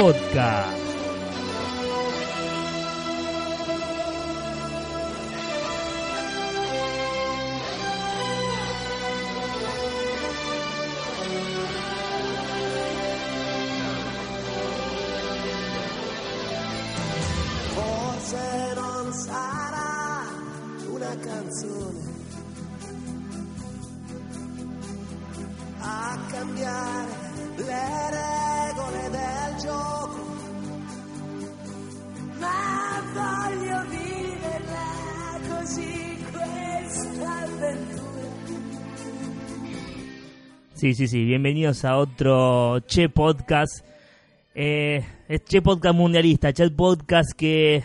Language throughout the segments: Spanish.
Podcast. Forse non sarà una canzone Sí, sí, sí. Bienvenidos a otro Che Podcast. Eh, es Che Podcast mundialista. Che Podcast que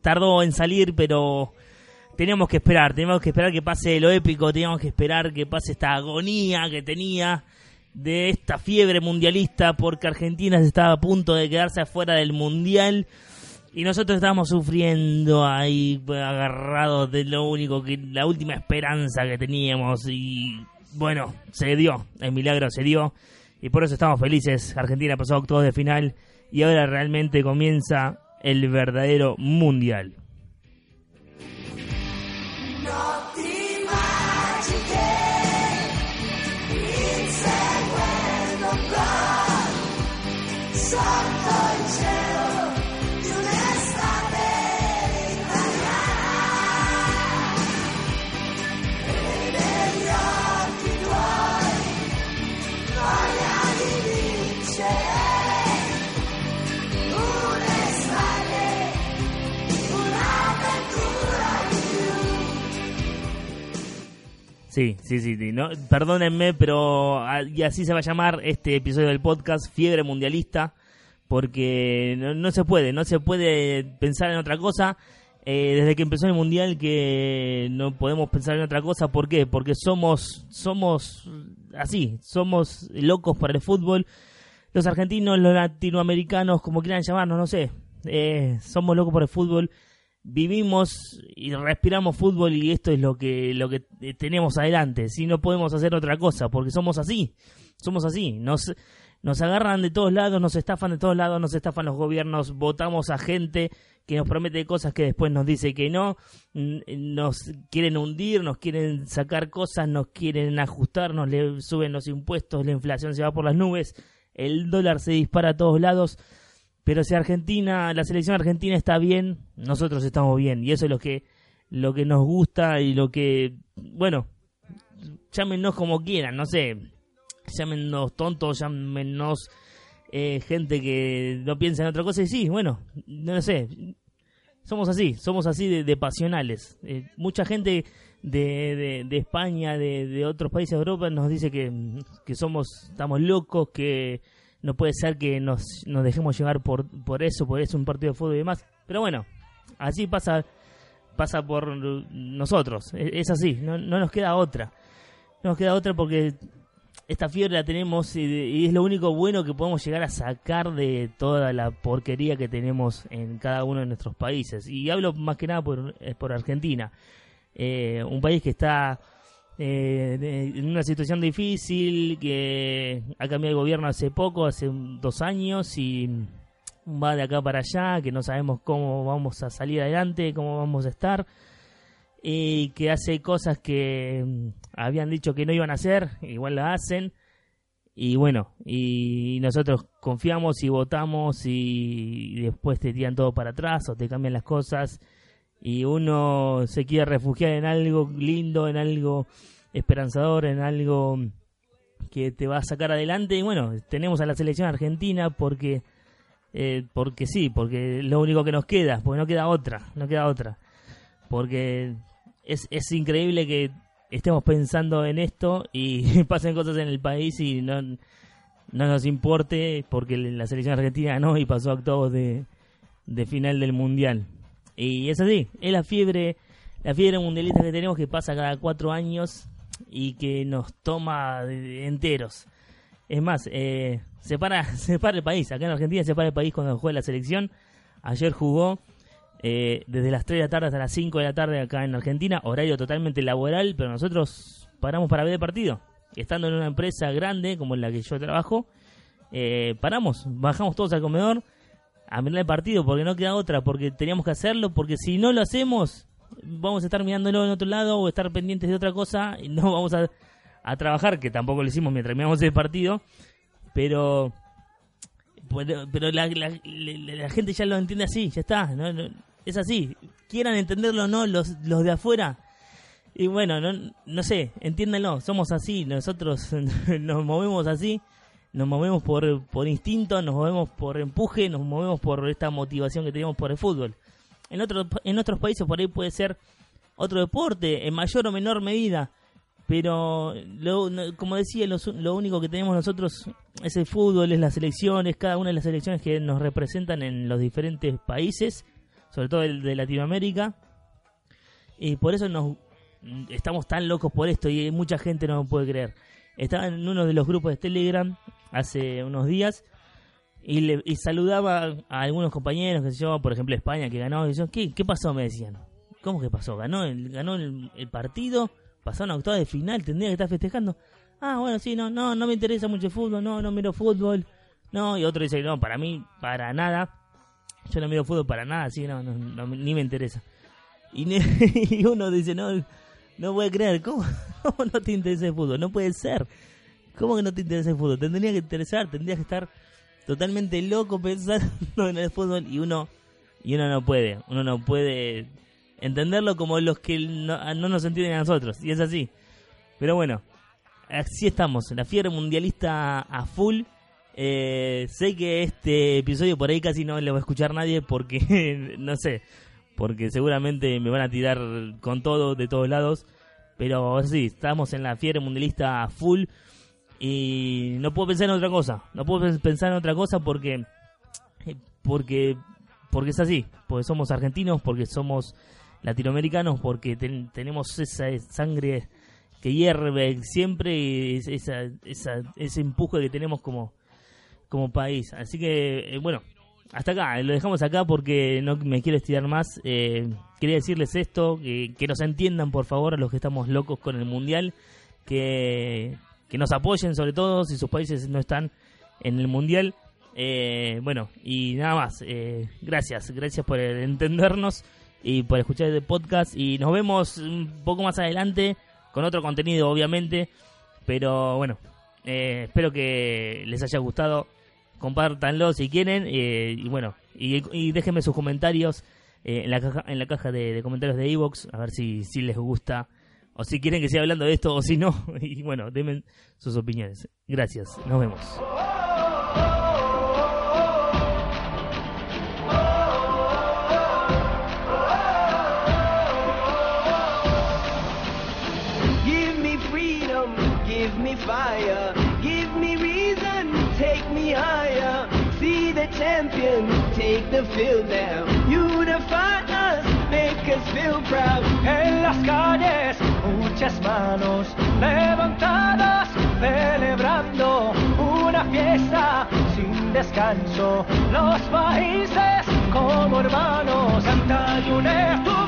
tardó en salir, pero teníamos que esperar. Teníamos que esperar que pase lo épico. Teníamos que esperar que pase esta agonía que tenía de esta fiebre mundialista porque Argentina estaba a punto de quedarse afuera del mundial. Y nosotros estábamos sufriendo ahí, agarrados de lo único que, la última esperanza que teníamos. Y bueno, se dio, el milagro se dio. Y por eso estamos felices. Argentina pasó octavos de final. Y ahora realmente comienza el verdadero mundial. Sí, sí, sí. sí, No, perdónenme, pero ah, y así se va a llamar este episodio del podcast Fiebre Mundialista, porque no, no se puede, no se puede pensar en otra cosa. Eh, desde que empezó el mundial que no podemos pensar en otra cosa, ¿por qué? Porque somos, somos así, somos locos por el fútbol. Los argentinos, los latinoamericanos, como quieran llamarnos, no sé, eh, somos locos por el fútbol vivimos y respiramos fútbol y esto es lo que lo que eh, tenemos adelante si no podemos hacer otra cosa porque somos así somos así nos nos agarran de todos lados nos estafan de todos lados nos estafan los gobiernos votamos a gente que nos promete cosas que después nos dice que no nos quieren hundir nos quieren sacar cosas nos quieren ajustar nos le suben los impuestos la inflación se va por las nubes el dólar se dispara a todos lados pero si Argentina, la selección argentina está bien, nosotros estamos bien. Y eso es lo que, lo que nos gusta y lo que, bueno, llámenos como quieran, no sé, llámenos tontos, llámenos eh, gente que no piensa en otra cosa. Y sí, bueno, no sé, somos así, somos así de, de pasionales. Eh, mucha gente de, de, de España, de, otros países de Europa, nos dice que, que somos, estamos locos, que no puede ser que nos, nos dejemos llevar por, por eso, por eso un partido de fútbol y demás. Pero bueno, así pasa pasa por nosotros, es, es así, no, no nos queda otra. No nos queda otra porque esta fiebre la tenemos y, y es lo único bueno que podemos llegar a sacar de toda la porquería que tenemos en cada uno de nuestros países. Y hablo más que nada por, por Argentina, Eh, un país que está eh, en una situación difícil, que ha cambiado el gobierno hace poco, hace dos años, y va de acá para allá, que no sabemos cómo vamos a salir adelante, cómo vamos a estar, y que hace cosas que mm, habían dicho que no iban a hacer, igual la hacen, y bueno, y nosotros confiamos y votamos y después te tiran todo para atrás o te cambian las cosas y uno se quiere refugiar en algo lindo, en algo esperanzador, en algo que te va a sacar adelante. Y bueno, tenemos a la selección argentina porque eh, porque sí, porque es lo único que nos queda, porque no queda otra, no queda otra. Porque es, es increíble que estemos pensando en esto y pasen cosas en el país y no, no nos importe porque la selección argentina ganó y pasó a octavos de, de final del mundial. Y es así, es la fiebre, la fiebre mundialista que tenemos que pasa cada cuatro años y que nos toma enteros. Es más, eh, se, para, se para el país, acá en Argentina se para el país cuando juega la selección. Ayer jugó eh, desde las 3 de la tarde hasta las 5 de la tarde acá en Argentina, horario totalmente laboral, pero nosotros paramos para ver el partido. Estando en una empresa grande como en la que yo trabajo, eh, paramos, bajamos todos al comedor a mirar el partido porque no queda otra, porque teníamos que hacerlo, porque si no lo hacemos, vamos a estar mirándolo en otro lado o estar pendientes de otra cosa y no vamos a, a trabajar, que tampoco lo hicimos mientras miramos el partido, pero pero pero la- la gente ya lo entiende así, ya está, no- no- es así, quieran entenderlo o no los, los de afuera. Y bueno, no, no sé, entiéndanlo, somos así, nosotros nos movemos así, nos movemos por, por instinto, nos movemos por empuje, nos movemos por esta motivación que tenemos por el fútbol. En, otros en otros países por ahí puede ser otro deporte, en mayor o menor medida, pero lo- como decía, lo, lo único que tenemos nosotros es el fútbol, es las selecciones, cada una de las selecciones que nos representan en los diferentes países, sobre todo el de Latinoamérica, y por eso nos estamos tan locos por esto y mucha gente no lo puede creer. Estaba en uno de los grupos de Telegram hace unos días y, le, saludaba a algunos compañeros, que sé yo, por ejemplo España que ganó, y yo, ¿qué, ¿qué pasó? Me decían. ¿Cómo que pasó? ¿Ganó el, ganó el, partido? ¿Pasó una octava de final? ¿Tendría que estar festejando? Ah, bueno, sí, no, no, no me interesa mucho el fútbol, no, no miro fútbol. No, y otro dice, no, para mí, para nada. Yo no miro fútbol para nada, así no, no, no, ni me interesa. Y, ne- y uno dice, no, no puede creer, ¿cómo, ¿cómo no te interesa el fútbol? No puede ser. ¿Cómo que no te interesa el fútbol? Tendría que interesar, tendrías que estar totalmente loco pensando en el fútbol y uno y uno no puede, uno no puede entenderlo como los que no, no nos entienden a nosotros, y es así. Pero bueno, así estamos, la fiebre mundialista a full. Eh, sé que este episodio por ahí casi no le va a escuchar nadie porque, no sé, porque seguramente me van a tirar con todo de todos lados. Pero sí, estamos en la fiebre mundialista a full y no puedo pensar en otra cosa. No puedo pensar en otra cosa porque porque porque es así, porque somos argentinos, porque somos latinoamericanos, porque ten- tenemos esa sangre que hierve siempre esa, esa, ese empuje que tenemos como como país. Así que, eh, bueno, hasta acá, lo dejamos acá porque no me quiero estirar más. Eh, quería decirles esto, que, que nos entiendan por favor a los que estamos locos con el Mundial, que, que nos apoyen sobre todo si sus países no están en el Mundial. Eh, bueno, y nada más. Eh, gracias, gracias por entendernos y por escuchar el podcast. Y nos vemos un poco más adelante con otro contenido, obviamente. Pero bueno, eh, espero que les haya gustado. Compártanlo si quieren. eh, y bueno, y, déjenme sus comentarios eh, en, la caja, en la caja de, de comentarios de Evox. A ver si, si les gusta. O si quieren que siga hablando de esto o si no. Y bueno, denme sus opiniones. Gracias. Nos vemos. Fire, give me reason, take me higher. See the champion, take the field now. En las calles, muchas manos levantadas, celebrando una fiesta sin descanso. Los países como hermanos, Santa Yunes, tu